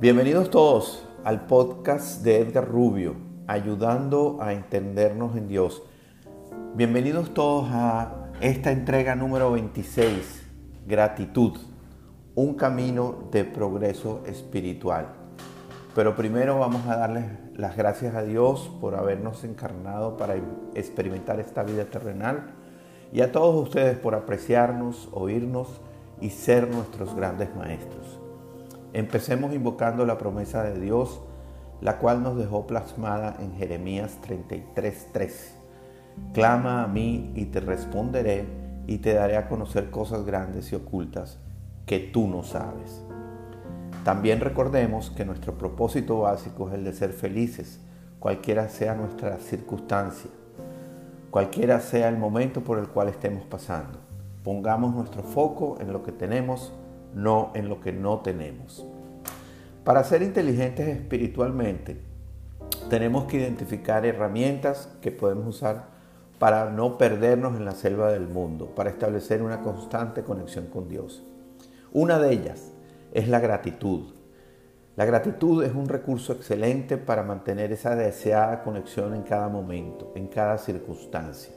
Bienvenidos todos al podcast de Edgar Rubio, ayudando a entendernos en Dios. Bienvenidos todos a esta entrega número 26, gratitud, un camino de progreso espiritual. Pero primero vamos a darles las gracias a Dios por habernos encarnado para experimentar esta vida terrenal y a todos ustedes por apreciarnos, oírnos y ser nuestros grandes maestros. Empecemos invocando la promesa de Dios, la cual nos dejó plasmada en Jeremías 33:3. Clama a mí y te responderé y te daré a conocer cosas grandes y ocultas que tú no sabes. También recordemos que nuestro propósito básico es el de ser felices, cualquiera sea nuestra circunstancia, cualquiera sea el momento por el cual estemos pasando. Pongamos nuestro foco en lo que tenemos no en lo que no tenemos. Para ser inteligentes espiritualmente, tenemos que identificar herramientas que podemos usar para no perdernos en la selva del mundo, para establecer una constante conexión con Dios. Una de ellas es la gratitud. La gratitud es un recurso excelente para mantener esa deseada conexión en cada momento, en cada circunstancia.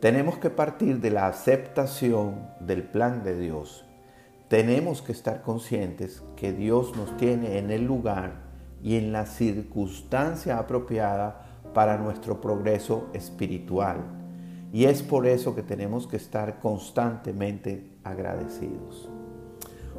Tenemos que partir de la aceptación del plan de Dios tenemos que estar conscientes que Dios nos tiene en el lugar y en la circunstancia apropiada para nuestro progreso espiritual. Y es por eso que tenemos que estar constantemente agradecidos.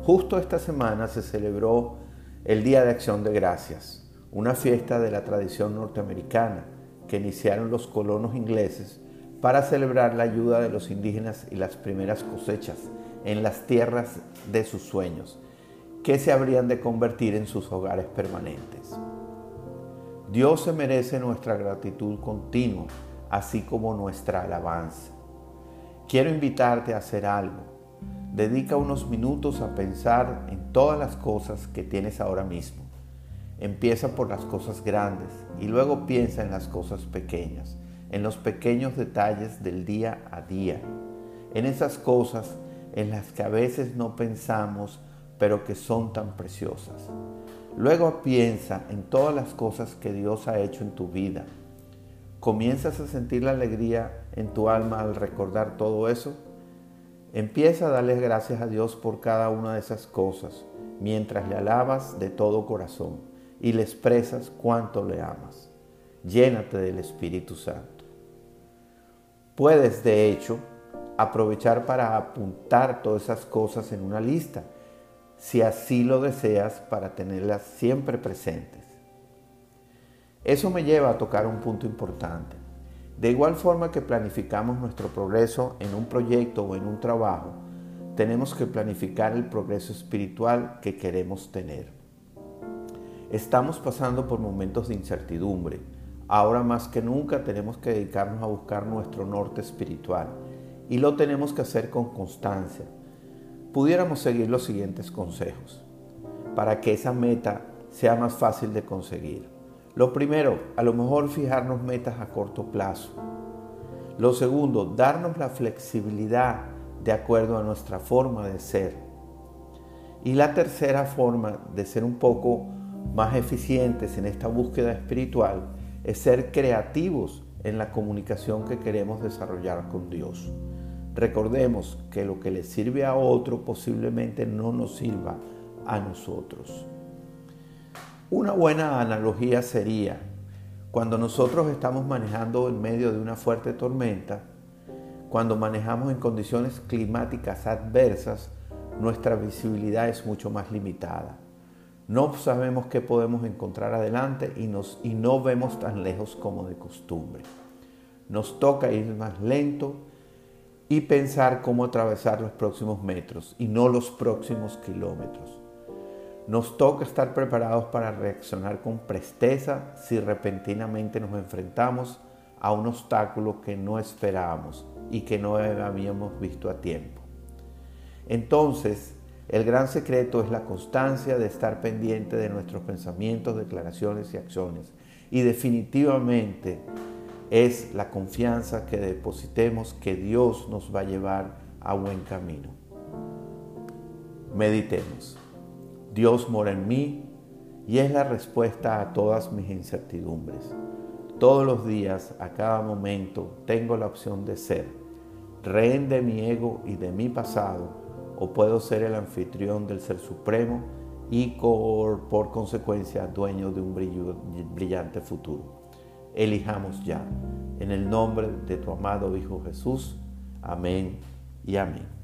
Justo esta semana se celebró el Día de Acción de Gracias, una fiesta de la tradición norteamericana que iniciaron los colonos ingleses para celebrar la ayuda de los indígenas y las primeras cosechas en las tierras de sus sueños, que se habrían de convertir en sus hogares permanentes. Dios se merece nuestra gratitud continua, así como nuestra alabanza. Quiero invitarte a hacer algo. Dedica unos minutos a pensar en todas las cosas que tienes ahora mismo. Empieza por las cosas grandes y luego piensa en las cosas pequeñas, en los pequeños detalles del día a día, en esas cosas en las que a veces no pensamos, pero que son tan preciosas. Luego piensa en todas las cosas que Dios ha hecho en tu vida. ¿Comienzas a sentir la alegría en tu alma al recordar todo eso? Empieza a darle gracias a Dios por cada una de esas cosas mientras le alabas de todo corazón y le expresas cuánto le amas. Llénate del Espíritu Santo. Puedes, de hecho, aprovechar para apuntar todas esas cosas en una lista, si así lo deseas, para tenerlas siempre presentes. Eso me lleva a tocar un punto importante. De igual forma que planificamos nuestro progreso en un proyecto o en un trabajo, tenemos que planificar el progreso espiritual que queremos tener. Estamos pasando por momentos de incertidumbre. Ahora más que nunca tenemos que dedicarnos a buscar nuestro norte espiritual y lo tenemos que hacer con constancia. Pudiéramos seguir los siguientes consejos para que esa meta sea más fácil de conseguir. Lo primero, a lo mejor fijarnos metas a corto plazo. Lo segundo, darnos la flexibilidad de acuerdo a nuestra forma de ser. Y la tercera forma de ser un poco más eficientes en esta búsqueda espiritual es ser creativos en la comunicación que queremos desarrollar con Dios. Recordemos que lo que le sirve a otro posiblemente no nos sirva a nosotros. Una buena analogía sería cuando nosotros estamos manejando en medio de una fuerte tormenta, cuando manejamos en condiciones climáticas adversas, nuestra visibilidad es mucho más limitada. No sabemos qué podemos encontrar adelante y, nos, y no vemos tan lejos como de costumbre. Nos toca ir más lento y pensar cómo atravesar los próximos metros y no los próximos kilómetros. Nos toca estar preparados para reaccionar con presteza si repentinamente nos enfrentamos a un obstáculo que no esperábamos y que no habíamos visto a tiempo. Entonces, el gran secreto es la constancia de estar pendiente de nuestros pensamientos, declaraciones y acciones. Y definitivamente es la confianza que depositemos que Dios nos va a llevar a buen camino. Meditemos. Dios mora en mí, y es la respuesta a todas mis incertidumbres. Todos los días, a cada momento, tengo la opción de ser rehén de mi ego y de mi pasado, o puedo ser el anfitrión del Ser Supremo y por consecuencia dueño de un brillante futuro. Elijamos ya, en el nombre de tu amado Hijo Jesús. Amén y amén.